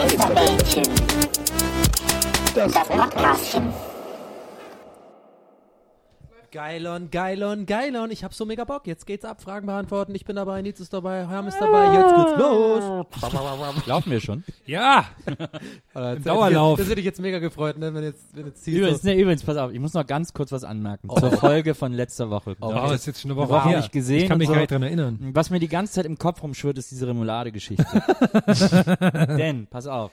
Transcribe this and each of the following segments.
Geisterbällchen. Das Podcastchen. Geilon, Geilon, Geilon. Ich hab so mega Bock. Jetzt geht's ab. Fragen beantworten. Ich bin dabei. Nils ist dabei. Herm ist dabei. Jetzt geht's los. Laufen wir schon? Ja, das Dauerlauf. Das hätte ich jetzt mega gefreut, ne, wenn jetzt, wenn jetzt. Übrigens, ne, übrigens, pass auf, ich muss noch ganz kurz was anmerken. Zur Folge von letzter Woche. oh, das ist jetzt schon eine Woche her. nicht gesehen ich kann mich so. gar nicht dran erinnern. Was mir die ganze Zeit im Kopf rumschwirrt, ist diese Remoulade-Geschichte. Denn, pass auf,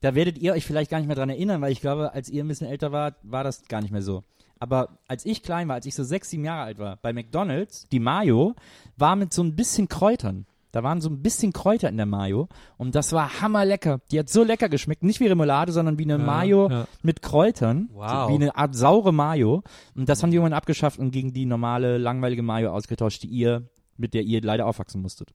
da werdet ihr euch vielleicht gar nicht mehr dran erinnern, weil ich glaube, als ihr ein bisschen älter wart, war das gar nicht mehr so. Aber als ich klein war, als ich so sechs, sieben Jahre alt war, bei McDonalds, die Mayo war mit so ein bisschen Kräutern. Da waren so ein bisschen Kräuter in der Mayo und das war hammerlecker. Die hat so lecker geschmeckt, nicht wie Remoulade, sondern wie eine Mayo ja. mit Kräutern, Wow. so wie eine Art saure Mayo. Und das haben die irgendwann abgeschafft und gegen die normale, langweilige Mayo ausgetauscht, die ihr, mit der ihr leider aufwachsen musstet.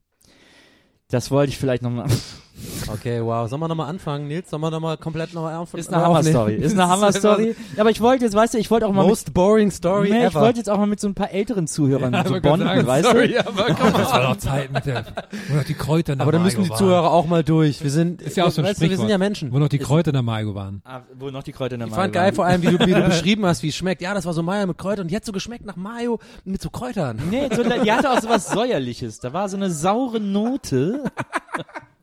Das wollte ich vielleicht nochmal. Okay, wow. Sollen wir nochmal anfangen, Nils? Sollen wir nochmal komplett nochmal auf Ist eine Hammer-Story. Ist eine Hammer-Story. Aber ich wollte jetzt, weißt du, ich wollte auch mal mit, Most boring story nee, ich ever. wollte jetzt auch mal mit so ein paar älteren Zuhörern Ja, so ich bonden, sagen, weißt sorry, du? aber komm, das war doch Zeit mit der, wo noch die Kräuter in der aber dann müssen die waren. Zuhörer auch mal durch. Wir sind, Ist ja auch so ein weißt du, wir sind ja Menschen. Wo noch die Kräuter in der Mayo waren. Ah, wo noch die Kräuter in der Ich Mayo fand geil waren. vor allem, wie du, wie du beschrieben hast, wie es schmeckt. Ja, das war so Mayo mit Kräutern und jetzt so geschmeckt nach Mayo mit so Kräutern. Nee, so, die hatte auch so was Säuerliches. Da war so eine saure Note.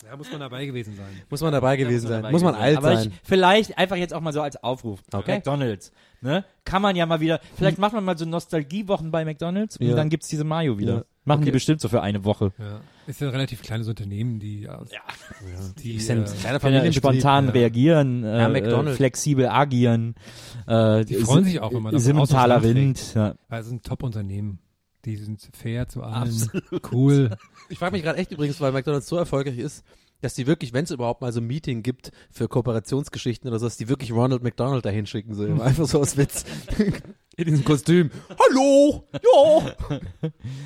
Da muss man dabei gewesen sein. Muss man dabei gewesen sein. dabei Muss man gewesen. alt Aber sein. Ich, vielleicht einfach jetzt auch mal so als Aufruf. Okay. McDonalds. Ne? Kann man ja mal wieder, vielleicht macht man mal so Nostalgiewochen bei McDonalds und Ja. dann gibt's diese Mayo wieder. Ja. Machen die Okay. bestimmt so für eine Woche. Ja. Ist ja ein relativ kleines Unternehmen, die aus, ja. die, Die sind äh, Können ja spontan ja. reagieren, äh, Ja, äh, flexibel agieren. Äh, Die freuen sich auch, wenn man das Simmentaler Rind. Ja. also ein Top-Unternehmen. Die sind fair zu allen, cool. Ich frage mich gerade echt übrigens, weil McDonalds so erfolgreich ist, dass die wirklich, wenn es überhaupt mal so ein Meeting gibt für Kooperationsgeschichten oder so, dass die wirklich Ronald McDonald dahin schicken. So. Einfach so aus Witz. In diesem Kostüm. Hallo! Ja!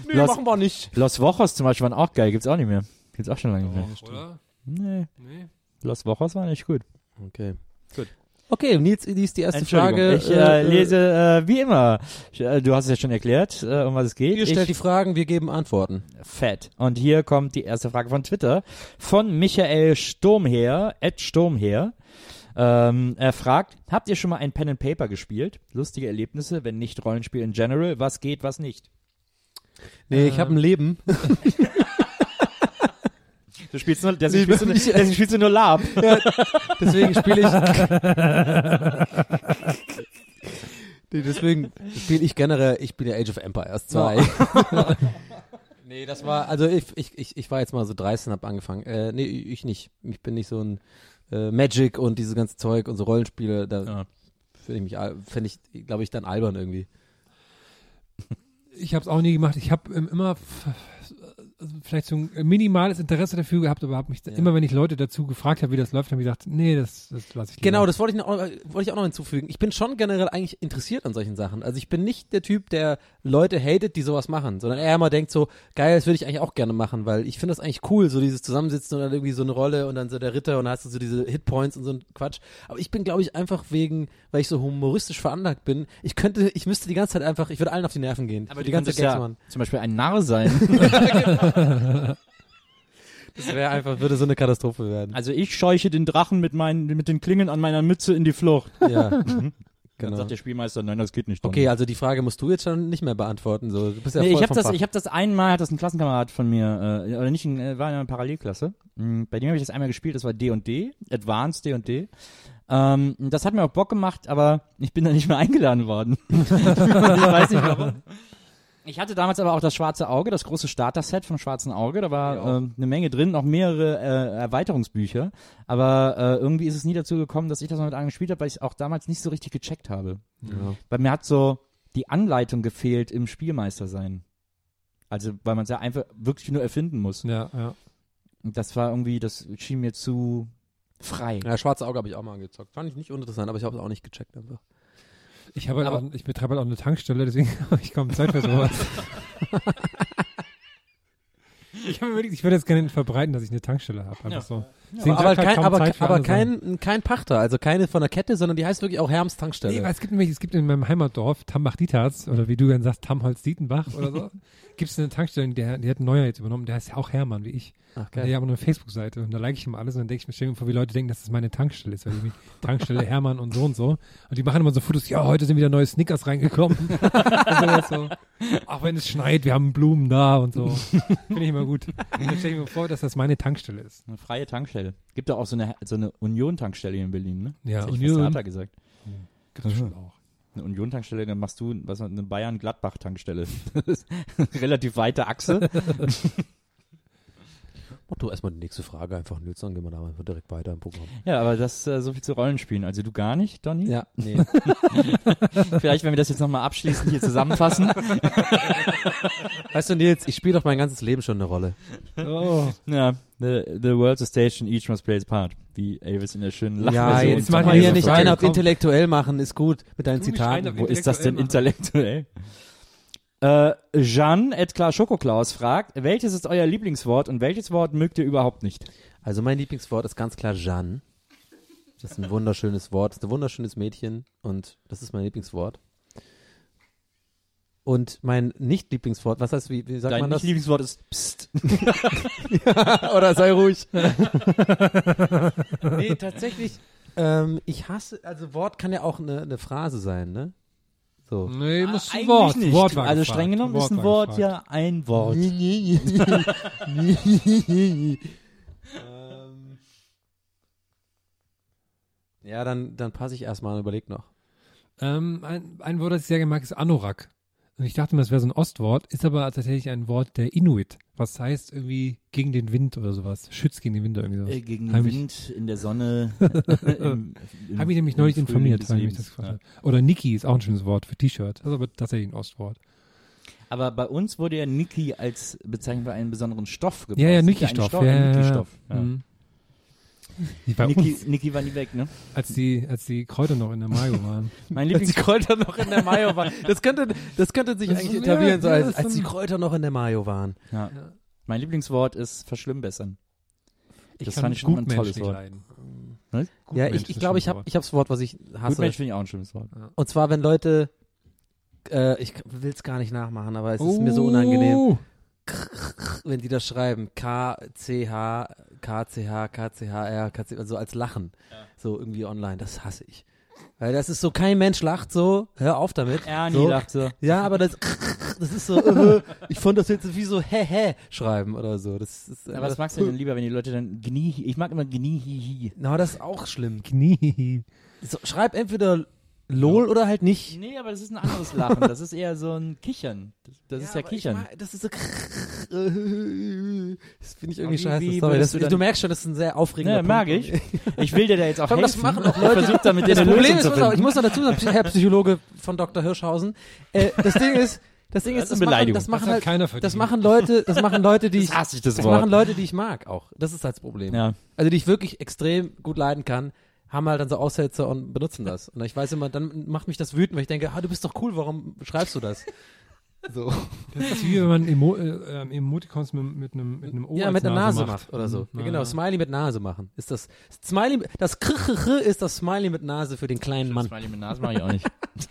Nee, Los- machen wir nicht. Los Wochos zum Beispiel waren auch geil, gibt's auch nicht mehr. Gibt's auch schon lange nicht mehr. Oder? Nee, Nee. Los Wochos waren echt gut. Okay. Gut. Okay, Nils, liest die erste Frage. ich äh, lese äh, wie immer. Äh, Du hast es ja schon erklärt, äh, um was es geht. Ihr stellt die ich, Fragen, wir geben Antworten. fett. Und hier kommt die erste Frage von Twitter von Michael Sturmher, Ed Sturmher. Ähm, er fragt, habt ihr schon mal ein Pen and Paper gespielt? Lustige Erlebnisse, wenn nicht Rollenspiel in general. Was geht, was nicht? Nee, ich habe ein Leben. Du spielst nur, deswegen, spielst, du, deswegen spielst du nur Lab. Deswegen spiele ich. nee, deswegen spiele ich generell, ich bin ja Age of Empires 2. nee, das war, also ich, ich, ich, ich war jetzt mal so 13, hab angefangen. Äh, nee, ich nicht. Ich bin nicht so ein äh, Magic und dieses ganze Zeug und so Rollenspiele, da Ja. finde ich mich, fände ich, glaube ich, dann albern irgendwie. Ich habe es auch nie gemacht. Ich habe ähm, immer vielleicht so ein minimales Interesse dafür gehabt, aber habe mich Ja. immer, wenn ich Leute dazu gefragt habe, wie das läuft, habe ich gesagt, nee, das, das lasse ich lieber. Genau, das wollte ich, noch, wollte ich auch noch hinzufügen. Ich bin schon generell eigentlich interessiert an solchen Sachen. Also ich bin nicht der Typ, der Leute hatet, die sowas machen, sondern eher immer denkt so, geil, das würde ich eigentlich auch gerne machen, weil ich finde das eigentlich cool, so dieses Zusammensitzen und dann irgendwie so eine Rolle und dann so der Ritter und dann hast du so diese Hitpoints und so ein Quatsch. Aber ich bin, glaube ich, einfach wegen, weil ich so humoristisch veranlagt bin, ich könnte, ich müsste die ganze Zeit einfach, ich würde allen auf die Nerven gehen. Aber die die ganze Zeit ja machen. zum Beispiel ein Narr sein. Das wäre einfach, würde so eine Katastrophe werden. Also ich scheuche den Drachen mit meinen, mit den Klingen an meiner Mütze in die Flucht. Ja. Dann genau. sagt der Spielmeister, nein, das geht nicht. Okay, also die Frage musst du jetzt schon nicht mehr beantworten. So, du bist ja nee, ich habe das, Fach. ich habe das einmal, hat das ein Klassenkamerad von mir, äh, oder nicht, in, äh, war in einer Parallelklasse. Mm, Bei dem habe ich das einmal gespielt. Das war D und D, Advanced D und D. Ähm, das hat mir auch Bock gemacht, aber ich bin da nicht mehr eingeladen worden. ich weiß nicht warum. Ich hatte damals aber auch das Schwarze Auge, das große Starter-Set vom Schwarzen Auge. Da war Ja. ähm, eine Menge drin, auch mehrere äh, Erweiterungsbücher. Aber äh, irgendwie ist es nie dazu gekommen, dass ich das noch mit einem gespielt habe, weil ich es auch damals nicht so richtig gecheckt habe. ja. Weil mir hat so die Anleitung gefehlt im Spielmeister sein. Also, weil man es ja einfach wirklich nur erfinden muss. Ja, ja. Und das war irgendwie, das schien mir zu frei. Ja, schwarze Auge habe ich auch mal angezockt. Fand ich nicht uninteressant, aber ich habe es auch nicht gecheckt einfach. Ich habe halt auch, ich betreibe halt auch eine Tankstelle, deswegen habe ich kaum Zeit für sowas. Ich, hab mir überlegt, ich würde jetzt gerne verbreiten, dass ich eine Tankstelle habe. Einfach Ja. so. Deswegen aber halt kein, aber, aber kein, kein Pachter, also keine von der Kette, sondern die heißt wirklich auch Herms Tankstelle. Nee, weil es gibt nämlich, es gibt in meinem Heimatdorf, Tambach-Dietharz, oder wie du dann sagst, Tamholz-Dietenbach oder so, gibt es eine Tankstelle, der, die hat ein neuer jetzt übernommen, der heißt ja auch Hermann, wie ich. Ach, Der hat aber eine Facebook-Seite und da like ich immer alles und dann denke ich mir, mir vor, wie Leute denken, dass das meine Tankstelle ist, weil irgendwie Tankstelle Hermann und so und so. Und die machen immer so Fotos, ja, heute sind wieder neue Snickers reingekommen. so. Auch wenn es schneit, wir haben Blumen da und so. Finde ich immer gut. Und dann stelle ich mir vor, dass das meine Tankstelle ist. Eine freie Tankstelle. Gibt doch auch so eine, so eine Union-Tankstelle hier in Berlin, ne? Ja, Das Union. fast Hertha gesagt. Gibt es schon auch. Eine Union-Tankstelle, dann machst du was, eine Bayern-Gladbach-Tankstelle. Relativ weite Achse. Mach du erstmal die nächste Frage einfach, Nils, dann gehen wir da einfach direkt weiter im Programm. Ja, aber das äh, so viel zu Rollenspielen. Also du gar nicht, Donny? Ja, nee. Vielleicht, wenn wir das jetzt nochmal abschließend hier zusammenfassen. weißt du, Nils, ich spiele doch mein ganzes Leben schon eine Rolle. Oh. ja, the, the world's a station, each must play its part. Wie Elvis in der schönen Ja, Lachversion jetzt von mach mal hier nicht einen auf intellektuell machen, ist gut mit deinen Zitaten. Wo ist das denn Intellektuell intellektuell? Äh, Jeanne et Klar Schokoklaus fragt, welches ist euer Lieblingswort und welches Wort mögt ihr überhaupt nicht? Also mein Lieblingswort ist ganz klar Jeanne. Das ist ein wunderschönes Wort, das ist ein wunderschönes Mädchen und das ist mein Lieblingswort. Und mein Nicht-Lieblingswort, was heißt, wie, wie sagt Dein man das? Lieblingswort ist Psst. Oder sei ruhig. nee, tatsächlich, ähm, ich hasse, also Wort kann ja auch eine, eine Phrase sein, ne? So. Nee, muss ein Wort. nicht. Wort war also streng genommen ist ein Wort gefragt. ja ein Wort. Ähm. Ja, dann, dann passe ich erstmal und überleg noch. Ähm, ein, ein Wort, das ich sehr gerne mag, ist Anorak. Und ich dachte mir, das wäre so ein Ostwort, ist aber tatsächlich ein Wort der Inuit. Was heißt irgendwie gegen den Wind oder sowas. Schützt gegen den Wind oder irgendwie sowas. Äh, gegen den Heimlich. Wind, in der Sonne. im, im, Habe ich nämlich neulich informiert, weil ich das gefragt habe. Oder Niki ist auch ein schönes Wort für T-Shirt. Das ist aber tatsächlich ein Ostwort. Aber bei uns wurde ja Niki als Bezeichnung für einen besonderen Stoff gebraucht. Ja, ja, Niki-Stoff. Stoff, Ja, ja, ja. Niki-Stoff. Ja. Mhm. Die Niki, Niki war nie weg, ne? als die, als die Kräuter noch in der Mayo waren. Mein Als die Lieblings Kräuter noch in der Mayo waren. Das könnte, das könnte sich Das eigentlich ist- etablieren, ja, so ja, als, als die Kräuter noch in der Mayo waren. ja. Mein Lieblingswort ist verschlimmbessern. Ich Das kann fand ich schon ein tolles Wort. leiden. Was? Ja, ich, ich ist glaube, ein ich habe Wort. ich hab das Wort, was ich hasse. Gutmensch finde ich auch ein schönes Wort. Und zwar, wenn Leute, äh, ich will es gar nicht nachmachen, aber es ist mir so unangenehm, Oh. Wenn die das schreiben. K, C, H, K, C, H, K, C, H, R, K, C, also als Lachen. So irgendwie online. Das hasse ich. Weil das ist so, kein Mensch lacht so, hör auf damit. Ernie so. lacht so. Ja, aber das, das ist so, äh, ich fand das jetzt wie so hä hä schreiben oder so. Das ist, Aber was magst du denn lieber, wenn die Leute dann gnie, ich mag immer gnie, Na, das ist auch schlimm. Knie. So, schreib entweder LOL oder halt nicht. Nee, aber das ist ein anderes Lachen. Das ist eher so ein Kichern. Das, das ist ja ich Kichern. mag- Das ist so. Das finde ich irgendwie scheiße. wie Sorry, das, du du, merkst schon, das ist ein sehr aufregender Ne, Punkt. mag ich. Ich will dir da jetzt auch Komm, das helfen. machen auch Ich Leute. versuche damit dir Das Problem ist, auf, ich muss noch dazu sagen, Herr Psychologe von Dr. Hirschhausen. Äh, das Ding ist, das Ding Das ist, ist das eine machen, Beleidigung. das Das machen halt, keiner verdient. das machen Leute, das machen Leute, die ich, Das hasse ich, das das machen Leute, die ich mag auch. Das ist halt das Problem. Ja. Also die ich wirklich extrem gut leiden kann, haben halt dann so Aussätze und benutzen das. Und ich weiß immer, dann macht mich das wütend, weil ich denke, ah, du bist doch cool, warum schreibst du das? So. Das ist wie wenn man Emo äh, ähm, Emoticons mit, mit einem mit einem O ja, als mit der Nase macht. macht oder so. Mhm. Ja, genau. Smiley mit Nase machen. Ist das Smiley, das Krr ist das Smiley mit Nase für den kleinen Mann. Smiley mit Nase mache ich auch nicht.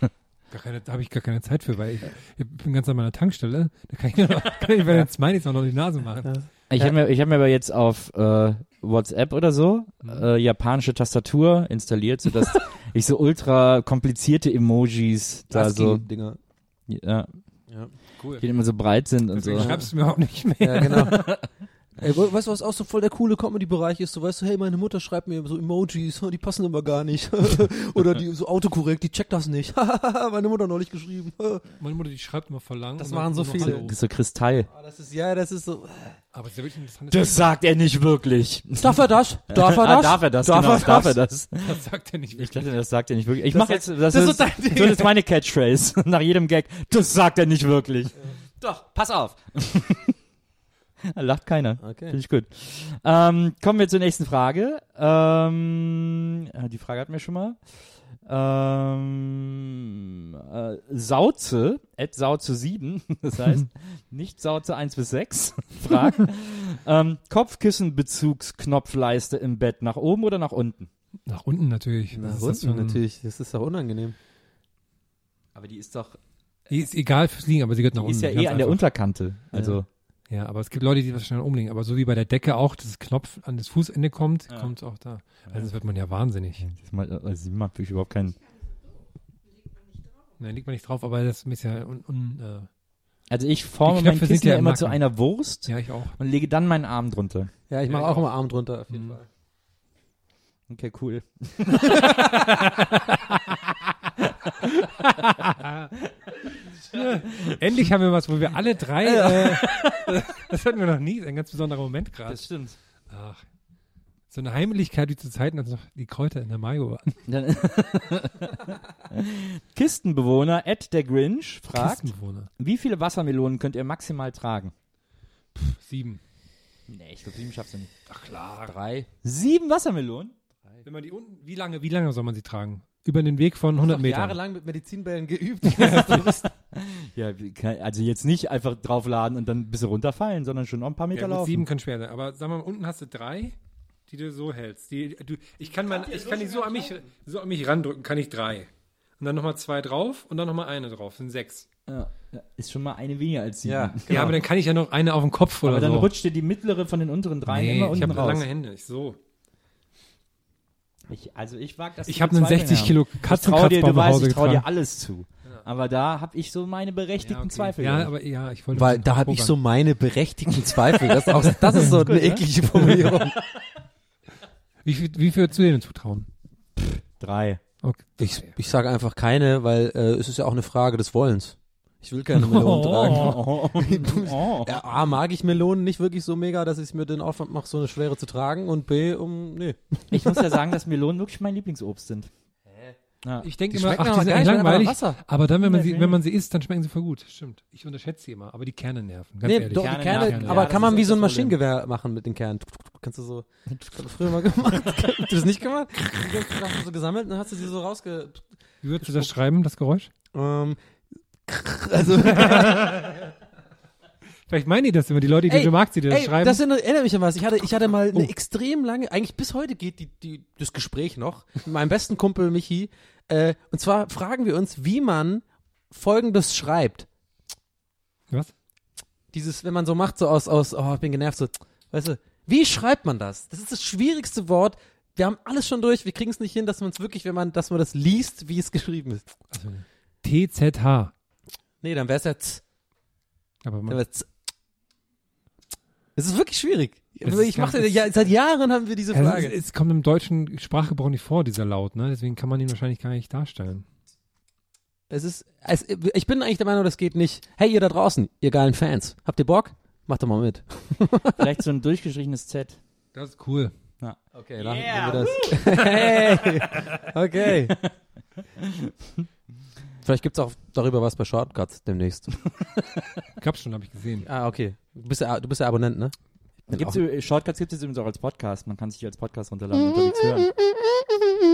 Gar keine, da habe ich gar keine Zeit für, weil ich, ich bin ganz an meiner Tankstelle. Da kann ich, kann ich bei den Smileys auch noch die Nase machen. Ich habe mir, ich hab mir aber jetzt auf äh, WhatsApp oder so äh, japanische Tastatur installiert, sodass ich so ultra komplizierte Emojis da so, Dinger. ja, Ja. Cool. die immer so breit sind und so. Deswegen schreibst du mir auch nicht mehr. ja, genau. Ey, we- weißt du, was auch so voll der coole Comedy-Bereich ist? So, weißt du, hey, meine Mutter schreibt mir so Emojis, die passen immer gar nicht. Oder die so autokorrekt, die checkt das nicht. meine Mutter neulich geschrieben. Meine Mutter, die schreibt immer lang. Das machen so viele. Das ist so Kristall. Ah, das ist, ja, das ist so. Aber es ist ja wirklich interessant. Das sagt er nicht wirklich. Darf er das? Darf er das? Ah, darf er das? Darf genau, er darf er das? das? das sagt er nicht Ich wirklich. dachte, das sagt er nicht wirklich. Ich Das mache sagt- jetzt, das, das ist ist, so Ding. das ist meine Catchphrase nach jedem Gag. Das sagt er nicht wirklich. Doch, pass auf. Da lacht keiner. Finde Okay. ich gut. Ähm, kommen wir zur nächsten Frage. Ähm, ja, die Frage hatten wir schon mal. Ähm, äh, Sauze, at Sauze 7, das heißt nicht Sauze 1 bis 6, fragt, Ähm, Kopfkissenbezugsknopfleiste im Bett, nach oben oder nach unten? Nach unten natürlich. Na, Was ist unten das natürlich. Das ist doch unangenehm. Aber die ist doch, Die ist egal fürs Liegen, aber sie gehört nach die unten. ist ja eh an der. Unterkante. Also, Ja, aber es gibt Leute, die das schnell umlegen. Aber so wie bei der Decke auch, dass das Knopf an das Fußende kommt, Ja. kommt es auch da. Also das wird man ja wahnsinnig. das macht, also, sie macht wirklich überhaupt keinen. Nein, liegt man nicht drauf, aber das ist ja un, un, äh, Also ich forme mein Kissen ja ja im immer zu einer Wurst ja, ich auch. und lege dann meinen Arm drunter. Ja, ich mache Ja, auch ich immer Arm drunter, auf jeden Mhm. Fall. Okay, cool. Endlich haben wir was, wo wir alle drei, äh, das hatten wir noch nie, ein ganz besonderer Moment gerade. stimmt. Ach, so eine Heimlichkeit wie zu Zeiten, als noch die Kräuter in der Mayo waren. Kistenbewohner Ed der Grinch fragt, wie viele Wassermelonen könnt ihr maximal tragen? Sieben. Nee, ich glaube, sieben schaffst du nicht. Ach klar. Drei. Sieben Wassermelonen? Wenn man die unten, wie lange, wie lange soll man sie tragen? Über den Weg von 100 Noch Metern. jahrelang mit Medizinbällen geübt. Ja, also jetzt nicht einfach draufladen und dann ein bisschen runterfallen, sondern schon noch ein paar Meter Ja, laufen. sieben kann schwer sein. Aber sag mal, unten hast du drei, die du so hältst. Die, du, ich kann, mein, ich kann die so an, mich, so an mich randrücken, kann ich drei. Und dann nochmal zwei drauf und dann nochmal eine drauf. sind sechs. Ja, ist schon mal eine weniger als sieben. Ja. Ja, aber dann kann ich ja noch eine auf den Kopf oder aber dann so. rutscht dir die mittlere von den unteren drei nee, immer ich unten habe raus. lange Hände. Ich so. Ich, also ich wag das Ich habe einen bezweifeln, 60 ja. Kilo Ich trau dir, du nach weißt, Hause ich trau dir alles zu. Aber da habe ich so meine berechtigten Ja, okay. Zweifel. Ja, gehabt. aber ja, ich wollte. Weil da habe ich so meine berechtigten Zweifel. Das ist, auch, das ist so eine ne? eklige Formulierung. Wie viel, wie viel zu denen zutrauen? drei. Okay. Ich, ich sage einfach keine, weil äh, es ist ja auch eine Frage des Wollens. Ich will keine Melonen tragen. Oh, oh. Ja, A, mag ich Melonen nicht wirklich so mega, dass ich mir den Aufwand mache, so eine schwere zu tragen. Und B, um, nee. Ich muss ja sagen, dass Melonen wirklich mein Lieblingsobst sind. Ja. Ich denke immer, schmecken ach, die sind eigentlich aber langweilig. Aber dann, wenn man sie, wenn man sie isst, dann schmecken sie voll gut. Stimmt. Ich unterschätze sie immer. Aber die Kerne nerven. Ganz Nee, ehrlich. doch, die Kerne Kerne, aber ja, kann man wie so ein. Maschinengewehr machen mit den Kernen. Kannst du so, das hast du früher mal gemacht. Hast du das nicht gemacht? Die hast du so gesammelt und dann hast du sie so rausge... Wie würdest du das schreiben, das Geräusch? Ähm, also, Vielleicht meinen die das immer, die Leute, die Ey, du magst, die das ey, schreiben. das erinnert mich an was. Ich hatte, ich hatte mal eine Oh. extrem lange, eigentlich bis heute geht die, die, das Gespräch noch, mit meinem besten Kumpel Michi. Äh, und zwar fragen wir uns, wie man Folgendes schreibt. Was? Dieses, wenn man so macht, so aus, aus, oh, ich bin genervt, so, weißt du, wie schreibt man das? Das ist das schwierigste Wort. Wir haben alles schon durch, wir kriegen es nicht hin, dass man es wirklich, wenn man, dass man das liest, wie es geschrieben ist. Also, TZH. Nee, dann wäre es ja z, Aber dann man, wär's z. Es ist wirklich schwierig. Es ich mache ja, seit Jahren haben wir diese Frage. es, es kommt im deutschen Sprachgebrauch nicht vor, dieser Laut, ne? Deswegen kann man ihn wahrscheinlich gar nicht darstellen. Es ist, es, ich bin eigentlich der Meinung, das geht nicht. Hey, ihr da draußen, ihr geilen Fans, habt ihr Bock? Macht doch mal mit. Vielleicht so ein durchgeschriebenes Z. Das ist cool. Okay, dann Yeah, haben wir das. hey, okay. Vielleicht gibt's auch darüber was bei Shortcuts demnächst. Gab's schon, habe ich gesehen. Ah, okay. Du bist ja, du bist ja Abonnent, ne? Ich Gibt's, auch- Shortcuts gibt es übrigens auch als Podcast. Man kann sich die als Podcast runterladen und unterwegs hören.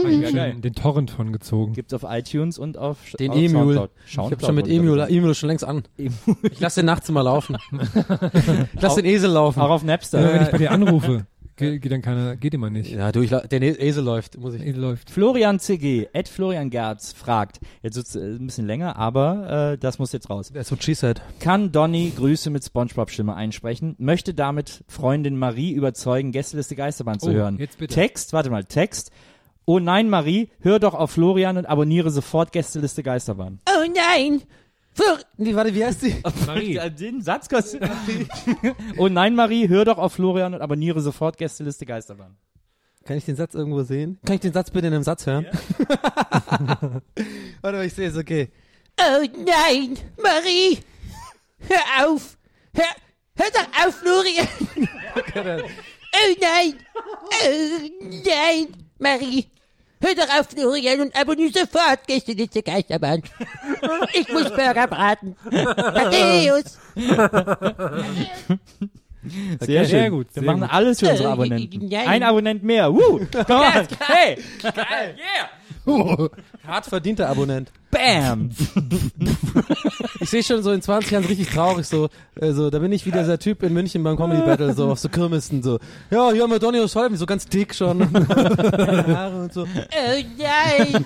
Hab ich Ja, den Torrent von gezogen. Gibt's auf iTunes und auf Den auf Emul. Soundcloud. ich hab schon mit ich Emul, sagen. Emul schon längst an. Ich lass den nachts immer laufen. ich lass den Esel laufen. Auch auf Napster. Immer wenn ich bei dir anrufe, geht, geht dann keiner, geht immer nicht. Ja, du, ich, der Esel läuft, muss ich. Ey, läuft. Florian CG, Ed Florian Gerz fragt, jetzt wird's äh, ein bisschen länger, aber äh, das muss jetzt raus. That's what she said. Kann Donny Grüße mit Spongebob-Stimme einsprechen? Möchte damit Freundin Marie überzeugen, Gästeliste Geisterbahn zu Oh, hören? jetzt bitte. Text, warte mal, Text. Oh nein, Marie, hör doch auf Florian und abonniere sofort Gästeliste Geisterbahn. Oh nein! Nee, warte, wie heißt die? Marie. Ja, Den Satz kostet. oh nein, Marie, hör doch auf Florian und abonniere sofort Gästeliste Geisterbahn. Kann ich den Satz irgendwo sehen? Kann ich den Satz bitte in einem Satz hören? Warte mal, ich sehe es, okay. Oh nein, Marie! Hör auf! Hör, hör doch auf, Florian! oh nein! Oh nein, Marie! Hör doch auf, Florian, und abonniere sofort Gästeliste Geisterbahn. Ich muss Burger braten. Matthäus! Sehr, sehr schön. gut, Wir sehr machen gut. alles für unsere Äh, Abonnenten. nein. Ein Abonnent mehr. Woo! Come on. Hey! Hart verdienter Abonnent. Bam! Ich sehe schon so in 20 Jahren richtig traurig, so, äh, so, da bin ich wieder dieser Typ in München beim Comedy Battle, so auf so Kirmessen, so, ja, hier haben wir Donny O'Sullivan, so ganz dick schon, Haare und so, äh, yay!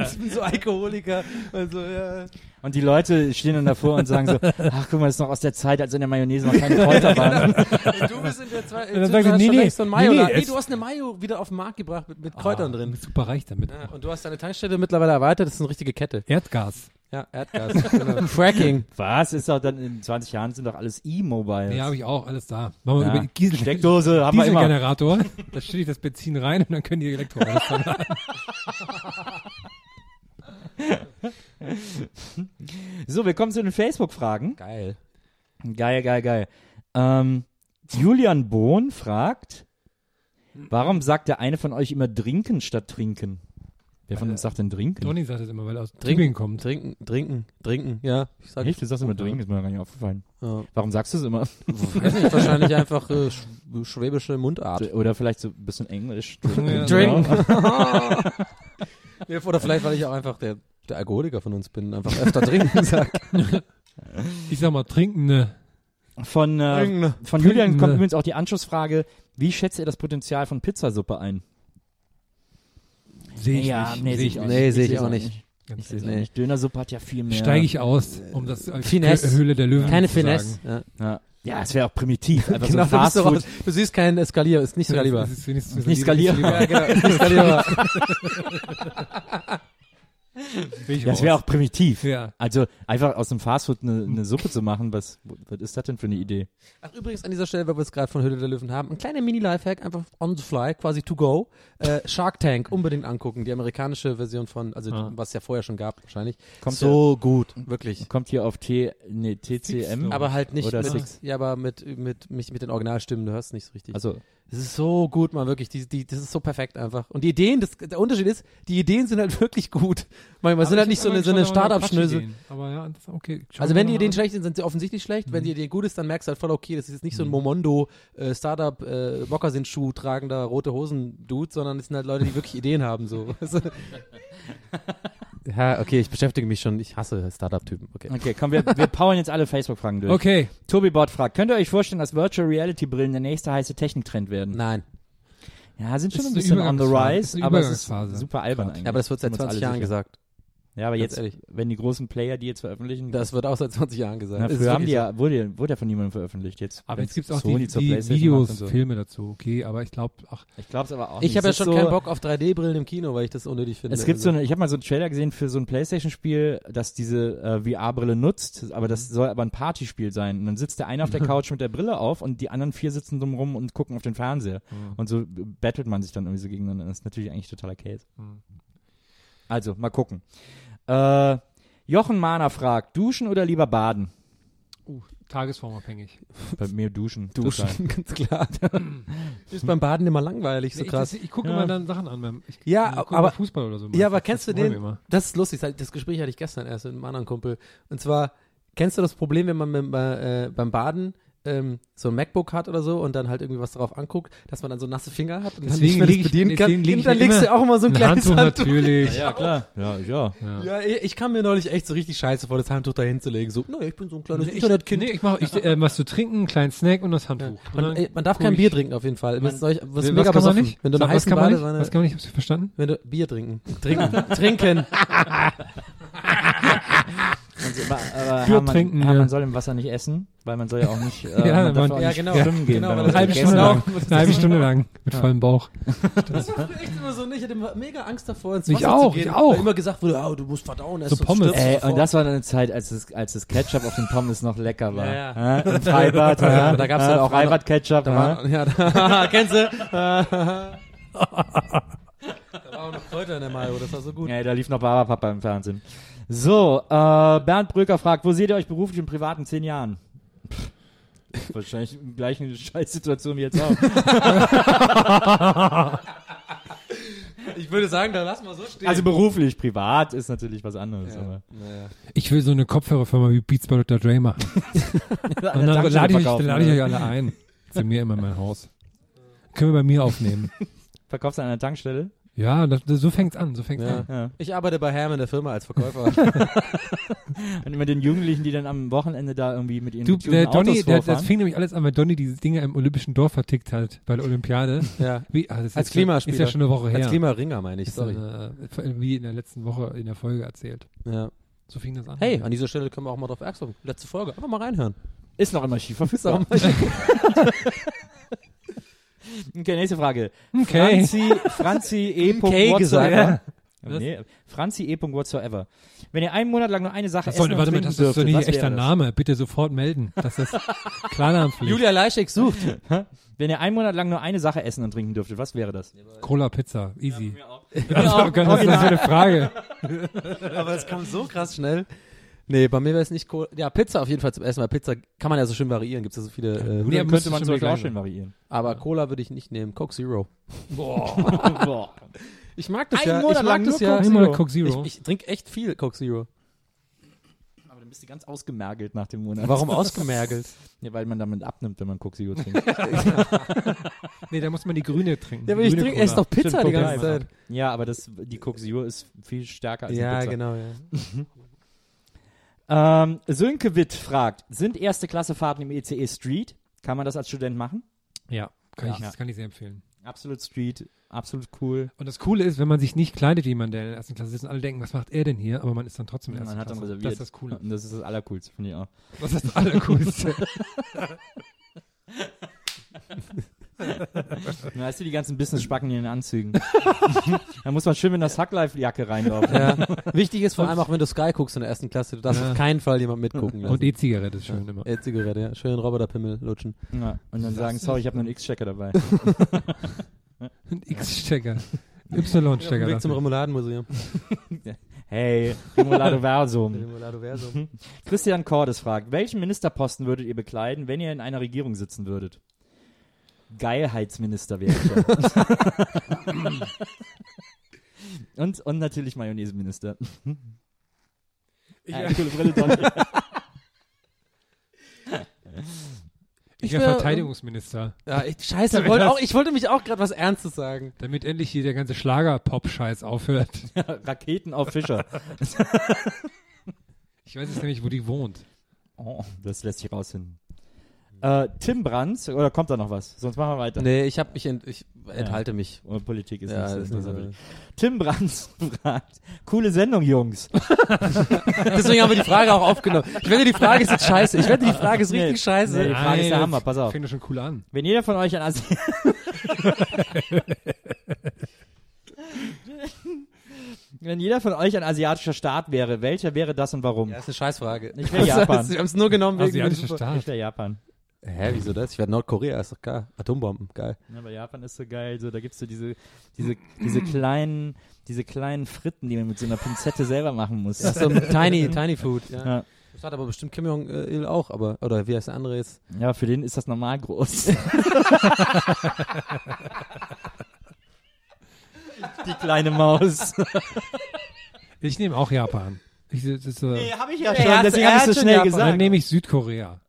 ich bin so Alkoholiker, also, ja. Und die Leute stehen dann davor und sagen so, ach guck mal, das ist noch aus der Zeit, als in der Mayonnaise noch keine Kräuter waren. Du bist in der zwei, dann du er, hast nee, nee, so nee, nee, du hast eine Mayo wieder auf den Markt gebracht mit, mit Kräutern Ah, drin. super reich damit. Ja, und du hast deine Tankstelle mittlerweile erweitert, das ist eine richtige Kette. Erdgas. Ja, Erdgas, genau. Fracking. Was? Ist doch dann in 20 Jahren sind doch alles E-Mobiles. Ja, habe ich auch alles da. Machen wir Ja. über die Giesel Steckdose haben wir immer. Dieselgenerator. Da stelle ich das Benzin rein und dann können die Elektroautos fahren. So, wir kommen zu den Facebook-Fragen. Geil. Geil, geil, geil. Ähm, Julian Bohn fragt, warum sagt der eine von euch immer trinken statt trinken? Wer von uns sagt denn trinken? Donny sagt das immer, weil er aus Trinken. Tübingen kommt. Trinken, trinken, trinken, ja. Ich sag, Echt? Du sagst immer trinken, ist mir gar nicht aufgefallen. Ja. Warum sagst du es immer? Weiß nicht, wahrscheinlich einfach äh, sch schwäbische Mundart. Oder vielleicht so ein bisschen Englisch. Ja. Drink. Ja, Oder vielleicht, weil ich auch einfach der, der Alkoholiker von uns bin, einfach öfter trinken sag. Ich sag mal, trinken ne. Von, äh, von Julian kommt übrigens auch die Anschlussfrage, wie schätzt ihr das Potenzial von Pizzasuppe ein? Sehe ich Ja, nicht. nee, sehe ich sehe nicht. Nee, sehe ich auch nicht. Ganz Ich auch Nee. nicht. Dönersuppe hat ja viel mehr. Steige ich aus, um das als Finesse. Höhle der Löwen Keine zu sagen. Finesse. Ja. Ja, ja es wäre auch primitiv. Einfach Genau, so Fast Food. du siehst kein Skalier, ist nicht skalierbar. Ist wenigstens Nicht skalierbar. Ja, genau, ist nicht skalierbar. Das wäre auch primitiv. Ja. Also einfach aus dem Fastfood eine, eine Suppe zu machen, was, was ist das denn für eine Idee? Ach, übrigens an dieser Stelle, weil wir es gerade von Höhle der Löwen haben, ein kleiner Mini-Lifehack, einfach on the fly, quasi to go. Äh, Shark Tank, unbedingt angucken, die amerikanische Version von, also Ah. was es ja vorher schon gab wahrscheinlich. Kommt so gut, wirklich. Kommt hier auf T, nee, TCM. Aber halt nicht Oder mit, Six. ja, aber mit, mit, mit, mit den Originalstimmen, du hörst nicht so richtig. Also, Das ist so gut, man, wirklich. Die, die, das ist so perfekt einfach. Und die Ideen, das, der Unterschied ist, die Ideen sind halt wirklich gut. Manchmal sind halt nicht so eine, so eine Start-up-Schnösel. Ja, okay. Also wenn die Ideen an. schlecht sind, sind sie offensichtlich schlecht. Wenn die Idee gut ist, dann merkst du halt voll, okay, das ist jetzt nicht so ein Momondo äh, Startup äh, Moccasin-Schuh tragender rote Hosen Dude, sondern es sind halt Leute, die wirklich Ideen haben so. Ja, okay, ich beschäftige mich schon, ich hasse Startup-Typen. Okay. okay, komm, wir, wir powern jetzt alle Facebook-Fragen durch. Okay. Tobi Bott fragt, könnt ihr euch vorstellen, dass Virtual Reality Brillen der nächste heiße Techniktrend werden? Nein. Ja, sind schon Ist ein bisschen on the rise, aber es ist super albern Grad. eigentlich. Ja, aber das wird seit Sind wir uns 20 alle Jahren sicher. gesagt. Ja, aber Ganz jetzt, ehrlich. wenn die großen Player die jetzt veröffentlichen, Das wird auch seit 20 Jahren gesagt. na, früher haben die ja, wurde, wurde ja von niemandem veröffentlicht. Jetzt, Aber jetzt gibt es auch Sony die, zur die Videos, so. Filme dazu. Okay, aber ich glaube, ach, Ich glaube es aber auch Ich habe ja schon ist keinen so, Bock auf 3D-Brillen im Kino, weil ich das unnötig finde. Es gibt so Also- eine, ich habe mal so einen Trailer gesehen für so ein Playstation-Spiel, das diese äh, VR-Brille nutzt, aber das soll aber ein Partyspiel sein. Und dann sitzt der eine auf der Couch mit der Brille auf und die anderen vier sitzen drum rum und gucken auf den Fernseher. Und so battelt man sich dann irgendwie so gegeneinander. Das ist natürlich eigentlich totaler Case. Mhm. Also, mal gucken. Äh, Jochen Mahner fragt, duschen oder lieber baden? tagesformabhängig. Bei mir duschen. Duschen, Duschen. ganz klar. ist beim Baden immer langweilig, so Nee, ich, krass. das- ich gucke Ja. immer dann Sachen an. Beim, ich, Ja, ich aber- mal Fußball oder so. Ja, aber kennst du den? immer. Das ist lustig, das Gespräch hatte ich gestern erst mit einem anderen Kumpel. Und zwar, kennst du das Problem, wenn man mit, bei, äh, beim Baden ähm, so ein MacBook hat oder so und dann halt irgendwie was darauf anguckt, dass man dann so nasse Finger hat und dann Deswegen nicht mehr das leg ich- bedienen kann. Und ich dann legst du auch immer so ein Ein kleines Handtuch Handtuch. natürlich. Ja, klar. Ja, ja. Ja. Ja, ich ich kam mir neulich echt so richtig scheiße vor, das Handtuch da hinzulegen. So, naja, ich bin so ein kleines Nee, ich, Internetkind. nee, ich mache ich, äh, was zu trinken, einen kleinen Snack und das Handtuch. Und Man, dann ey, man darf guck kein ich- Bier trinken auf jeden Fall. Man, Man- was was mega kann man nicht? Wenn du Sag, was kann man nicht? Badewanne, Was kann man nicht? Hab's verstanden? wenn du Bier trinken, trinken, trinken. Und, aber, aber Bier trinken, Hermann ja. soll im Wasser nicht essen, weil man soll ja auch nicht, äh, Ja, man man- auch ja, nicht genau. schwimmen gehen. Genau, Eine halbe Stunde lang. Eine halbe Stunde lang. Mit vollem Bauch. Das war früher echt immer so nicht. Ich hatte mega Angst davor, ins Ich Wasser auch, zu gehen. ich auch. Weil immer gesagt wurde, ah, du musst verdauen. So Pommes. Ey, und das war dann eine Zeit, als das, als das Ketchup auf den Pommes noch lecker war. Ja, ja. Im Freibad, Ja, ja. da gab's ja, dann auch Freibad-Ketchup. Ja, da, kennst du? da war auch noch Kräuter in der Mayo, das war so gut. Ja, da lief noch Barberpapa im Fernsehen. So, äh, Bernd Bröker fragt, wo seht ihr euch beruflich und privat in zehn Jahren? Pff, wahrscheinlich in gleichen Scheißsituation wie jetzt auch. Ich würde sagen, da lassen wir so stehen. Also beruflich, privat ist natürlich was anderes. ja, Aber naja. Ich will so eine Kopfhörerfirma wie Beats by Dr. Dre machen. Und der dann lade ich, dann lade ich euch alle ein. Zu mir immer in mein Haus. Können wir bei mir aufnehmen. Verkaufst du an der Tankstelle? Ja, das, das, so fängt's an, so fängt's Ja. an. Ja. Ich arbeite bei Herm in der Firma als Verkäufer. Und immer den Jugendlichen, die dann am Wochenende da irgendwie mit ihren Du, der Donny, Autos der, das fing nämlich alles an, weil Donny diese Dinge im Olympischen Dorf vertickt hat, bei der Olympiade. ja. Wie, ah, das ist Als ja- Klimaspieler. Ist ja schon eine Woche her. Als Klimaringer meine ich, Ist, sorry. äh, wie in der letzten Woche in der Folge erzählt. Ja. So fing das an. Hey, an dieser Stelle können wir auch mal drauf aufmerksam. Letzte Folge, einfach mal reinhören. Ist noch immer schief verfügbar. Ist auch Okay, nächste Frage. Okay. Franzi, Franzi E. Okay gesagt, whatsoever. Was? Nee, Franzi E. whatsoever. Wenn ihr einen Monat lang nur eine Sache Das essen soll, und warte mal, trinken das ist doch dürftet, nicht echter wäre das? Name. Bitte sofort melden. Das ist Klarnamenpflicht. Julia Leischek sucht. Wenn ihr einen Monat lang nur eine Sache essen und trinken dürftet, was wäre das? Cola Pizza. Easy. Ja, Also, was ist das für eine Frage? Aber es kommt so krass schnell. Nee, bei mir wäre es nicht cool. Ja, Pizza auf jeden Fall zum Essen, weil Pizza kann man ja so schön variieren. Gibt es ja so viele. Äh, Nee, könnte man zum Beispiel auch schön variieren. aber Cola würde ich nicht nehmen. Coke Zero. Boah. Ich mag das Einen ja. Monat ich mag das nur ja. Coke Zero. Coke Zero. Ich, ich trinke echt viel Coke Zero. Aber dann bist du ganz ausgemergelt nach dem Monat. Warum ausgemergelt? Ja, weil man damit abnimmt, wenn man Coke Zero trinkt. nee, da muss man die grüne trinken. Ja, aber Die ich trinke erst Cola. doch Pizza Stimmt, die ganze. Zeit. ja, aber das, die Coke Zero ist viel stärker als die Ja, Pizza. genau, ja. Ähm, Sönke Witt fragt, sind erste Klasse Fahrten im ECE Street? Kann man das als Student machen? Ja, kann ich, Ja. das kann ich sehr empfehlen. Absolut Street, absolut cool. Und das Coole ist, wenn man sich nicht kleidet wie jemand, der in der ersten Klasse sitzt und alle denken, was macht er denn hier? Aber man ist dann trotzdem in der Man ersten hat dann Klasse. reserviert. Das ist das Coole. Und das ist das Allercoolste, finde ich auch. Das ist das Allercoolste. Da hast du die ganzen Business-Spacken in den Anzügen. da muss man schön mit einer Sucklife-Jacke reinlaufen. ja. Wichtig ist vor allem auch, wenn du Sky guckst in der ersten Klasse, du darfst Ja. auf keinen Fall jemand mitgucken lassen. und E-Zigarette ist schön immer. E-Zigarette, ja. Schön Roboterpimmel lutschen. Ja, und dann sagen, sorry, ich habe nur einen X-Checker dabei. Ein X-Stecker. Y-Stecker. Weg zum dafür. Remoladenmuseum. Hey, Remolado Versum. Remolado Versum. Christian Cordes fragt, welchen Ministerposten würdet ihr bekleiden, wenn ihr in einer Regierung sitzen würdet? Geilheitsminister wäre ich. und, und natürlich Mayonnaise-Minister. Ich, Äh, coole Brille, Donny. ich Ich wäre wär- Verteidigungsminister. Ja, ich, scheiße, Damit wollte das- auch, ich wollte mich auch gerade was Ernstes sagen. Damit endlich hier der ganze Schlager-Pop-Scheiß aufhört. Raketen auf Fischer. Ich weiß jetzt nämlich, wo die wohnt. Oh, das lässt sich rausfinden. Äh, Tim Brandt, oder kommt da noch was? Sonst machen wir weiter. Nee, ich hab mich, ent, ich enthalte mich. Oh, Politik ist Ja, nicht so das ist nicht. Tim Brandt fragt, coole Sendung, Jungs. Deswegen haben wir die Frage auch aufgenommen. Ich wette, die Frage ist jetzt scheiße. Ich wette, die Frage ist richtig Nee, scheiße. nee. Die Frage ist der das Hammer, pass auf. Fängt schon cool an. Wenn jeder von euch ein Asi Wenn jeder von euch ein asiatischer Staat wäre, welcher wäre das und warum? Ja, ist eine Scheißfrage. Ich will Japan. Wir haben es nur genommen wegen Asiatischer Staat. Ich wäre Japan. Hä, wieso das? Ich werde Nordkorea, ist doch geil. Atombomben, geil. Ja, aber Japan ist so geil, so, da gibt's so diese, diese, diese kleinen, diese kleinen Fritten, die man mit so einer Pinzette selber machen muss. Das ist so tiny, tiny food. Ja. Ja. Das hat aber bestimmt Kim Jong-il auch, aber, oder wie heißt der andere jetzt? Ja, für den ist das normal groß. Die kleine Maus. Ich nehme auch Japan. Ich, das ist so, hab ich ja schon, deswegen hab ich's so schnell gesagt. dann nehme ich Südkorea.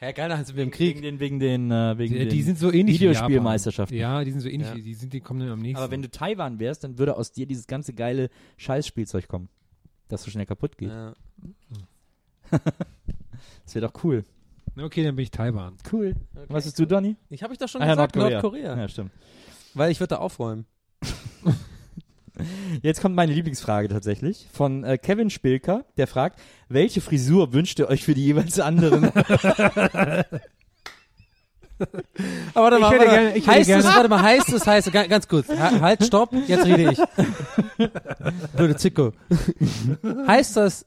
Hä, geil, dann sind wir im Wegen Krieg. den, wegen den, äh, wegen Die, den die sind so ähnlich. Videospielmeisterschaften. Ja, die sind so ähnlich, Ja. wie- die sind, die kommen dann am nächsten. Aber wenn du Taiwan wärst, dann würde aus dir dieses ganze geile Scheißspielzeug kommen. Das so schnell kaputt geht. Ja. Das wäre doch cool. Okay, dann bin ich Taiwan. Cool. Was bist du, Donny? Ich habe ich doch schon Ah ja, gesagt, Nordkorea. Nordkorea. Ja, stimmt. Weil ich würde da aufräumen. Jetzt kommt meine Lieblingsfrage tatsächlich von äh, Kevin Spilker, der fragt, welche Frisur wünscht ihr euch für die jeweils anderen? Aber warte Ich mal, hätte gerne- ich hätte heißt gerne- es, warte mal, heißt es, heißt es, ga- ganz kurz, ha- halt, stopp, jetzt rede ich. Blöde Zicko. heißt das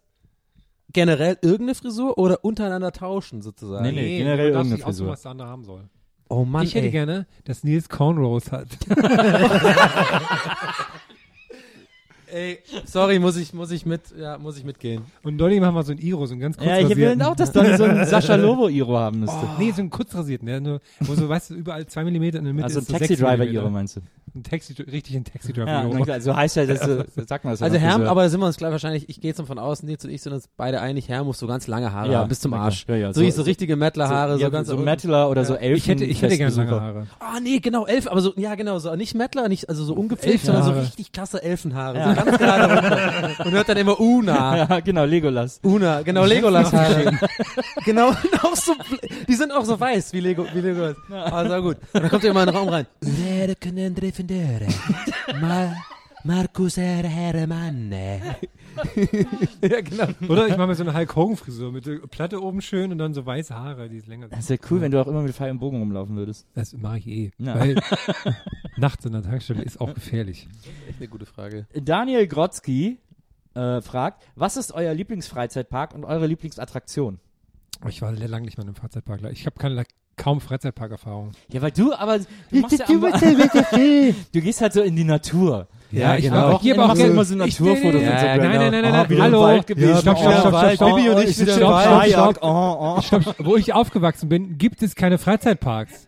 generell irgendeine Frisur oder untereinander tauschen sozusagen? Nee, nee. generell du darfst irgendeine nicht aussuchen, Frisur. was der andere haben soll. Oh Mann, ich hätte ey. gerne, dass Nils Cornrows hat. ey, sorry, muss ich, muss ich mit, ja, muss ich mitgehen. Und Donny machen wir so ein Iro, so ein ganz kurz ja, ich will auch, dass Donny so ein Sascha Lobo-Iro haben müsste. Oh, nee, so ein kurz rasierten, der nur, wo so, weißt du, überall zwei Millimeter in der Mitte also ein ist so sechs Taxi-Driver-Iro Millimeter. meinst du? Ein Taxi, richtig ein Taxi Driver. Ja, na klar, so heißt ja, das, so, sagt man das Also Herm, aber da sind wir uns gleich wahrscheinlich, ich gehe jetzt von außen, Nils und ich sind uns beide einig, Herm muss so ganz lange Haare Ja, haben, bis zum. Arsch. Ja, ja, so, so- so, so richtige Mettler-Haare, so, ja, ganz so unten. Metaler oder so Elfen. Ich hätte, ich hätte gerne lange. Haare. Ah, nee, genau, elf, aber so, ja, genau, so, nicht Mettler, nicht, also so ungepflegt, sondern so richtig klasse Elfenhaare, Ja. so ganz gerade runter. Und hört dann immer Una. Ja, genau, Legolas. Una, genau, Legolas-Haare. genau, auch so, die sind auch so weiß, wie Lego, wie Legolas. Also gut. Und dann kommt er immer in den Raum rein. Wer können defendere? Ma, Markus Herr Hermann. ja, genau. Oder ich mache mir so eine Hulk Hogan Frisur mit der Platte oben schön und dann so weiße Haare, die ist länger. Das wäre cool, wenn du auch immer mit Pfeil und Bogen rumlaufen würdest. Das mache ich eh. Ja. Weil nachts in der Tankstelle ist auch gefährlich. Echt eine gute Frage. Daniel Grotzky äh, fragt, was ist euer Lieblingsfreizeitpark und eure Lieblingsattraktion? Ich war sehr lange nicht mal in einem Freizeitpark. Ich habe keine kaum Freizeitparkerfahrung. Ja, weil du aber, du machst ja am, du gehst halt so in die Natur. Ja, ich war auch- Wochenende ich hab auch immer so Naturfotos Ja, und so. nein, nein, nein, oh, nein, wieder hallo. stopp, stopp, oh, stopp, Wald, stopp. Bibi und Oh, ich wieder stopp, im stopp. Oh, oh. Stopp, stopp. Wo ich aufgewachsen bin, gibt es keine Freizeitparks.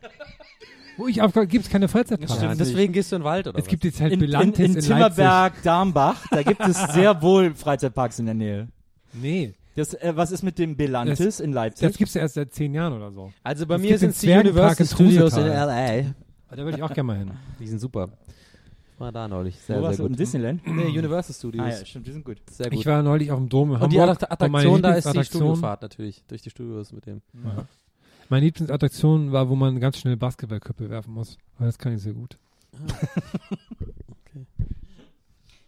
Wo ich aufgewachsen gibt es keine Freizeitparks. Ja, deswegen gehst du in den Wald, oder Es was? gibt jetzt halt In, in, Belantes in in, Leipzig. Timmerberg, Darmbach, da gibt es sehr wohl Freizeitparks in der Nähe. Nee, Das, äh, was ist mit dem Belantis in Leipzig? das gibt's ja erst seit zehn Jahren oder so. Also bei Es mir gibt sind es die Universal in Studios in. L.A. Da würde ich auch gerne mal hin. Die sind super. Ich war da neulich. Wo Sehr, warst sehr du? In. Disneyland? Nee, Universal Studios. Ah ja, stimmt, die sind gut. Sehr gut. Ich war neulich auf dem Dom in Und die Hamburg. Attraktion da ist die Studiofahrt natürlich. Durch die Studios mit dem. Meine Lieblingsattraktion war, wo man ganz schnell Basketballköpfe werfen muss. Weil das kann ich sehr gut.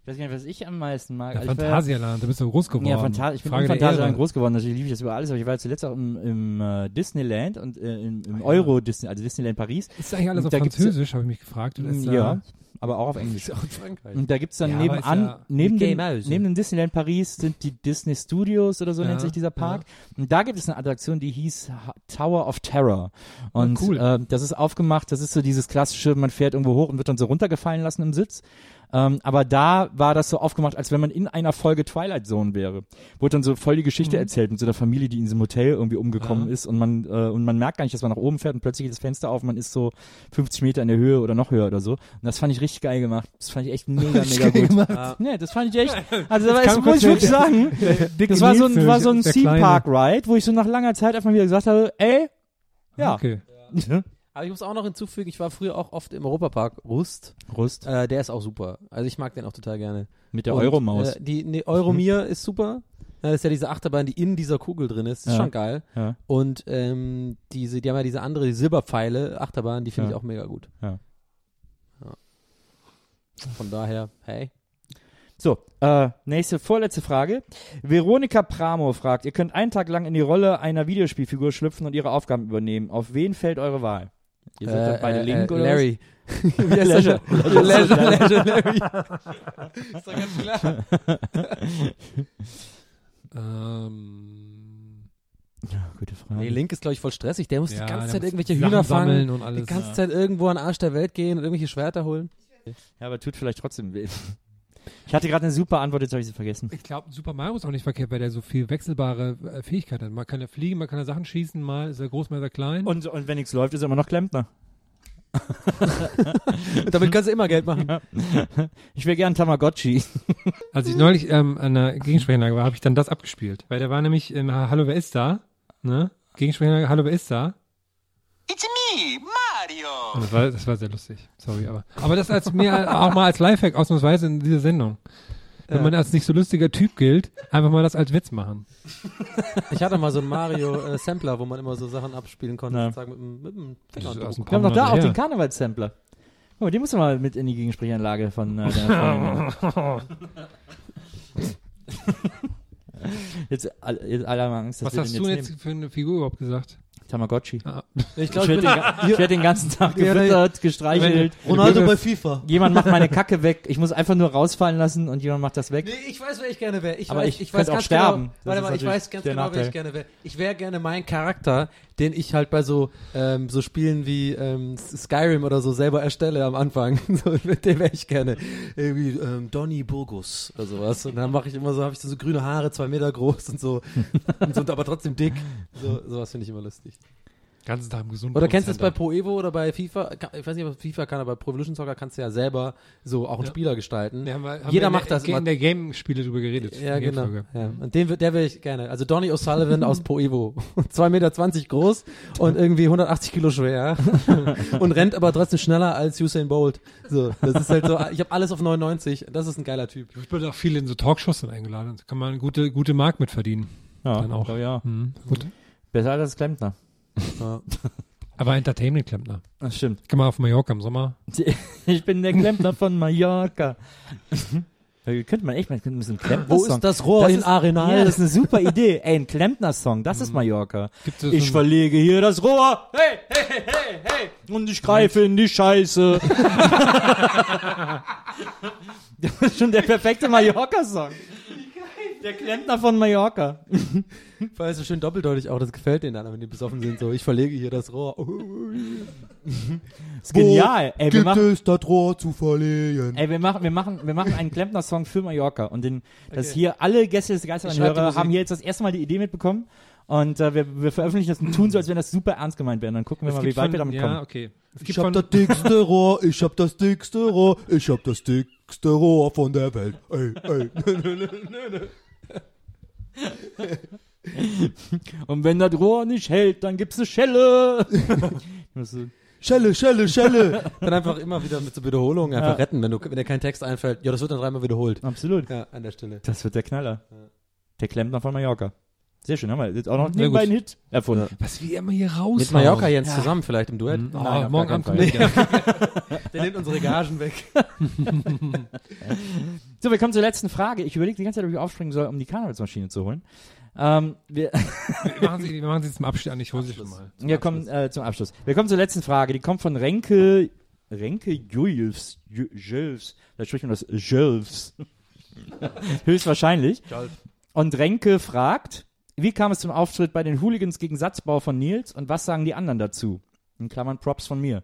Ich weiß gar nicht, was ich am meisten mag. Ja, Also Phantasialand, da bist du groß geworden. Ja, Phanta ich bin Frage der Phantasialand groß geworden, natürlich liebe ich das über alles, aber ich war zuletzt auch im, im äh, Disneyland und äh, im, im Euro Disney, also Disneyland Paris. Ist eigentlich alles auf Französisch, habe ich mich gefragt. da- ja, aber auch auf Englisch. auch in Frankreich. Und da gibt's dann Ja, nebenan, ja neben, dem, neben dem Disneyland Paris sind die Disney Studios oder so Ja, nennt sich dieser Park. Und da gibt es eine Attraktion, die hieß Tower of Terror. Und cool. äh, das ist aufgemacht, das ist so dieses klassische, man fährt irgendwo hoch und wird dann so runtergefallen lassen im Sitz. Ähm, aber da war das so aufgemacht, als wenn man in einer Folge Twilight Zone wäre. Wurde dann so voll die Geschichte erzählt mit so einer Familie, die in diesem Hotel irgendwie umgekommen Mhm. Ja. ist und man äh, und man merkt gar nicht, dass man nach oben fährt und plötzlich geht das Fenster auf, man ist so 50 Meter in der Höhe oder noch höher oder so. Und das fand ich richtig geil gemacht. Das fand ich echt mega, mega gut. Ja. Nee, das fand ich echt. Also Das das muss ich wirklich sagen. Das war so ein, war so ein Theme. Park Ride, wo ich so nach langer Zeit einfach wieder gesagt habe, ey, ja. Okay. Aber ich muss auch noch hinzufügen, ich war früher auch oft im Europapark Rust. Rust. Äh, der ist auch super. Also ich mag den auch total gerne. Mit der Und, Euromaus. Äh, die nee, Euromir ist super. Ja, Das ist ja diese Achterbahn, die in dieser Kugel drin ist. Das ist Ja. schon geil. ja. Und ähm, diese, die haben ja diese andere, die Silberpfeile, Achterbahn, die finde ich auch mega gut. Von daher, hey. So, äh, nächste, vorletzte Frage. Veronika Pramo fragt, ihr könnt einen Tag lang in die Rolle einer Videospielfigur schlüpfen und ihre Aufgaben übernehmen. Auf wen fällt eure Wahl? Ihr seid doch beide Link oder Larry. Wie heißt Leisure. der? Leisure, Leisure, Larry. ist doch ganz klar. Ähm? Ja, gute Frage. Nee, Link ist, glaube ich, voll stressig. Der muss ja, die ganze Zeit irgendwelche Sachen Hühner fangen, und die alles. ganze Zeit irgendwo an den Arsch der Welt gehen und irgendwelche Schwerter holen. Ja, aber tut vielleicht trotzdem weh. Ich hatte gerade eine super Antwort, jetzt habe ich sie vergessen. Ich glaube, Super Mario ist auch nicht verkehrt, weil der so viel wechselbare äh, Fähigkeiten hat. Man kann ja fliegen, man kann ja Sachen schießen, mal ist er groß, mal ist er klein. Und, und wenn nichts läuft, ist er immer noch Klempner. Damit kannst du immer Geld machen. Ich wäre gern Tamagotchi. Als ich neulich ähm, an der Gegensprechanlage war, habe ich dann das abgespielt. Weil der war nämlich im Hallo, wer ist da? Ne? Gegensprechanlage, Hallo, wer ist da? It's me, Mario. Und das war, das war sehr lustig. Sorry, aber. Aber das als mir auch mal als Lifehack ausnahmsweise in dieser Sendung. Wenn Ja. man als nicht so lustiger Typ gilt, einfach mal das als Witz machen. Ich hatte mal so einen Mario-Sampler, wo man immer so Sachen abspielen konnte. Ja. Sagen, mit, dem- mit dem Finger. Wir haben doch da auch den. Karnevalssampler. Oh, den musst du mal mit in die Gegensprechanlage von äh, deiner Freundin. jetzt, all- jetzt alle haben Angst, dass Was wir hast den du jetzt, jetzt für eine Figur überhaupt gesagt? Tamagotchi. Ich Ich glaube, werde ich den, ich werd den ganzen Tag Ja, gefüttert, gestreichelt. Ronaldo bei FIFA. Jemand macht meine Kacke weg. Ich muss einfach nur rausfallen lassen und jemand macht das weg. Nee, ich weiß, wer ich gerne wäre. Ich Aber weiß, ich ich weiß könnte auch ganz sterben. Genau, warte mal, ich weiß ganz genau, wer ich gerne wäre. Ich wäre gerne mein Charakter, den ich halt bei so ähm, so Spielen wie ähm, Skyrim oder so selber erstelle am Anfang. so, mit dem wäre ich gerne irgendwie ähm, Donny Burgus oder sowas. Und dann mache ich immer so, habe ich so grüne Haare, zwei Meter groß und so, und so aber trotzdem dick. So, sowas finde ich immer lustig. Ganzen Tag im gesunden Oder kennst du es bei. Pro Evo oder bei FIFA? Ich weiß nicht, ob FIFA kann, aber bei Pro Evolution Soccer kannst du ja selber so auch einen Ja. Spieler gestalten. Ja, haben wir, haben Jeder wir in macht der, das in immer. der Game-Spiele drüber geredet. Ja, in genau. Ja. Und den, wird- der will ich gerne. Also Donny O'Sullivan aus Pro Evo. 2,20 Meter groß und irgendwie 180 Kilo schwer. und rennt aber trotzdem schneller als Usain Bolt. So, das ist halt so, ich habe alles auf 99. Das ist ein geiler Typ. Ich wurde auch viel in so Talkshows dann eingeladen. Da kann man gute, gute Mark mit verdienen. Ja, Dann auch. ich, ja. Mhm. Gut. Besser als Klempner. Ja. Aber Entertainment-Klempner. Das stimmt. Kann man auf Mallorca im Sommer. Ich bin der Klempner von Mallorca. Da könnte man echt mal ein bisschen Klempner Wo ist das Rohr Das in ist- Arenal? Ja, das ist eine super Idee. Ey, ein Klempner-Song, das ist Mallorca. Gibt es Ich verlege hier das Rohr. Hey, hey, hey, hey, hey. Und ich greife in die Scheiße. das ist schon der perfekte Mallorca-Song. Der Klempner von Mallorca. Weil es so schön doppeldeutig auch, das gefällt denen dann, wenn die besoffen sind. So, ich verlege hier das Rohr. ist genial. Ey, wir machen, es das Rohr zu verlegen? ey, wir machen, wir machen, wir machen einen Klempner-Song für Mallorca. Und den, dass Okay. hier alle Gäste des Musik. haben hier jetzt das erste Mal die Idee mitbekommen. Und äh, wir, wir veröffentlichen das und tun so, als wenn das super ernst gemeint wäre. Dann gucken wir Es mal, wie gibt weit von, wir damit ja, kommen. okay. Gibt Ich hab das dickste Rohr, ich hab das dickste Rohr, ich hab das dickste Rohr von der Welt. Ey, ey. Und wenn das Rohr nicht hält, dann gibt's eine Schelle. Schelle, Schelle, Schelle. Dann einfach immer wieder mit so Wiederholungen einfach Ja. retten, wenn, du, wenn dir kein Text einfällt. Ja, das wird dann dreimal wiederholt. Absolut. Ja, an der Stelle. Das wird der Knaller. Der Klempner von Mallorca. Sehr schön, haben wir jetzt auch noch nebenbei einen Hit erfunden. was wir immer hier raus. Mit Mallorca Jens zusammen vielleicht im Duett. Mhm. Oh, Nein, morgen Abend kommt. Der nimmt unsere Gagen weg. So, wir kommen zur letzten Frage. Ich überlege die ganze Zeit, ob ich aufspringen soll, um die Karnevalsmaschine zu holen. Ähm, wir, Wir machen sie, wir machen sie zum Abstand. Ich hole sie schon mal. wir kommen äh, zum Abschluss. Wir kommen zur letzten Frage. Die kommt von Renke, Renke Julius, Ju- Jölfs. Da spricht man das Jölfs. Höchstwahrscheinlich. Und Renke fragt, wie kam es zum Auftritt bei den Hooligans gegen Satzbau von Nils und was sagen die anderen dazu? In Klammern Props von mir.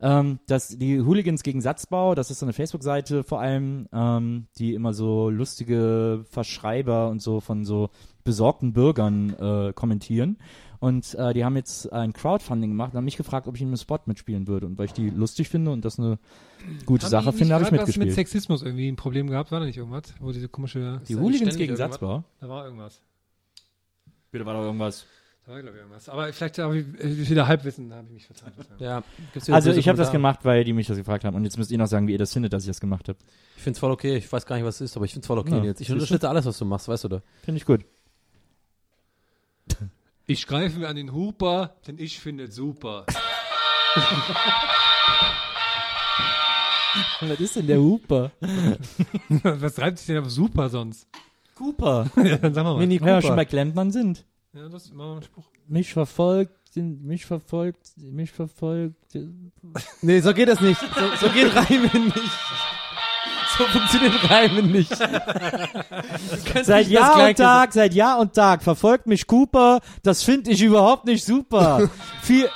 Ähm, dass die Hooligans gegen Satzbau, das ist so eine Facebook-Seite vor allem, ähm, die immer so lustige Verschreiber und so von so besorgten Bürgern äh, kommentieren. Und äh, die haben jetzt ein Crowdfunding gemacht und haben mich gefragt, ob ich in einem Spot mitspielen würde. Und weil ich die lustig finde und das eine gute Haben Sache finde, habe ich gerade was mit mitgespielt. Sexismus irgendwie ein Problem gehabt? War da nicht irgendwas? Wo diese komische. Die da Hooligans gegen irgendwas? Satzbau? Da war irgendwas. Bitte war doch irgendwas. War, glaube ich, irgendwas. Aber vielleicht habe ich äh, wieder Halbwissen, da habe ich mich vertan. Ja, Also ich habe das gemacht, weil die mich das gefragt haben. Und jetzt müsst ihr noch sagen, wie ihr das findet, dass ich das gemacht habe. Ich find's voll okay. Ich weiß gar nicht, was es ist, aber ich find's voll okay Ja, jetzt. Ich unterstütze alles, was du machst, weißt du da. Finde ich gut. Ich greife mir an den Huper, denn ich finde es super. Was ist denn der Hooper? was treibt sich denn auf super sonst? Cooper. ja, dann sagen wir mal. Mini Ja, Cooper. schon bei Klempnern sind. Ja, das machen wir einen Spruch. Mich verfolgt, mich verfolgt, mich verfolgt. Nee, so geht das nicht. So, so geht Reimen nicht. So funktioniert Reimen nicht. Seit nicht Jahr und Tag, seit Jahr und Tag verfolgt mich Cooper. Das finde ich überhaupt nicht super. viel.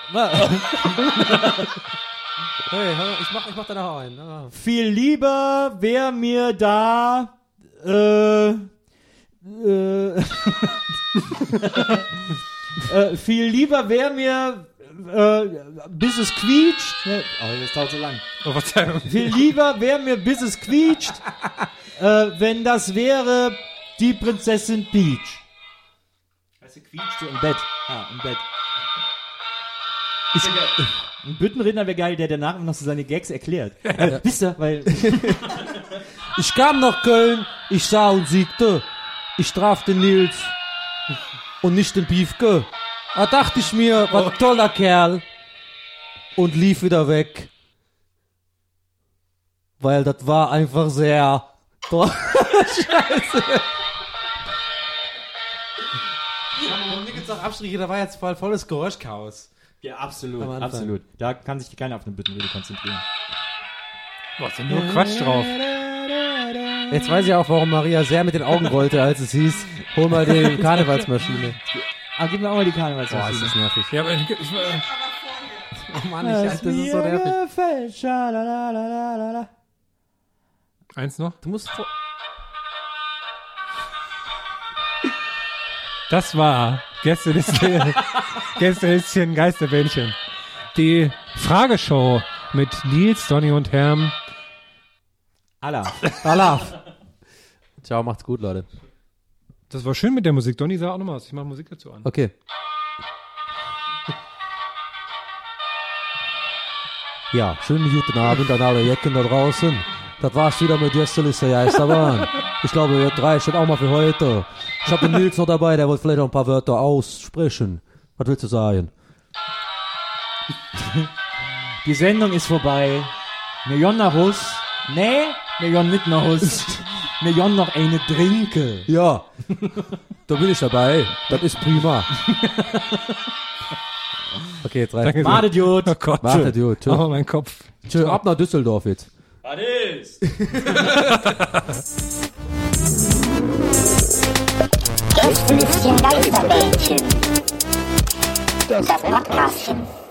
Hey, hör, ich mach, ich mach da nachher ein. Ah. viel lieber wäre mir da, äh, äh, äh, viel lieber wäre mir, äh, bis es quietscht. Ne? Oh, das dauert so lang. Oh, Verzeihung. Viel lieber wäre mir, bis es quietscht, äh, wenn das wäre die Prinzessin Peach. Weißt du, quietscht so im Bett. Ja, im Bett. Ich, ein Büttenredner wäre geil, der danach noch so seine Gags erklärt. Äh, wisst ihr, weil Ich kam nach Köln, ich sah und siegte. Ich traf den Nils und nicht den Piefke. Da dachte ich mir, was ein toller Kerl. Und lief wieder weg. Weil das war einfach sehr... Scheiße. Auch Abstriche? Da war jetzt voll volles Geräuschchaos. Ja, absolut, absolut. Da kann sich keiner auf eine Büttenrede konzentrieren. Boah, ist denn nur Quatsch drauf. Jetzt weiß ich auch, warum Maria sehr mit den Augen rollte, als es hieß, hol mal die Karnevalsmaschine. Ah, gib mir auch mal die Boah, ist Karnevalsmaschine. das nervig. Ja, aber ich, ich, äh, Oh Mann, ich, das ist so nervig. gefällt, schalalalala. eins noch. Du musst vor Das war Gästeliste, Gästelistchen Geisterbändchen. Die Frageshow mit Nils, Donny und Herm. Allah. Alaf. Ciao, macht's gut, Leute. Das war schön mit der Musik. Donny sah auch nochmal aus. Ich mache Musik dazu an. Okay. Ja, schönen guten Abend an alle Jecken da draußen. Das war's wieder mit Gästeliste Geisterbahn. Ich glaube, wir drei steht auch mal für heute. Ich habe den Nils noch dabei, der wollte vielleicht noch ein paar Wörter aussprechen. Was willst du sagen? Die Sendung ist vorbei. Gehen nach Hus. Nee, gehen nicht nach Hus. Wir gehen noch eine trinken. Ja, da bin ich dabei. Das ist prima. Okay, jetzt sehr. Wartet gut. Oh Gott. Wartet, gut. Tschö. Oh, mein Kopf. Tschö, ab nach Düsseldorf jetzt. Gästelistchen Geisterbällchen. Das Podcastchen.